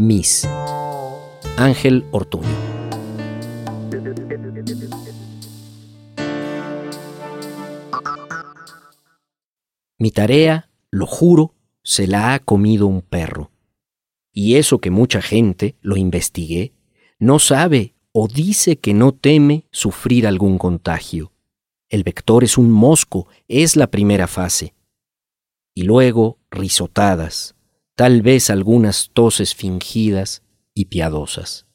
Miss. Ángel Ortuño. Mi tarea, lo juro, se la ha comido un perro. Y eso que mucha gente, lo investigué, no sabe o dice que no teme sufrir algún contagio. El vector es un mosco, es la primera fase. Y luego risotadas, tal vez algunas toses fingidas y piadosas.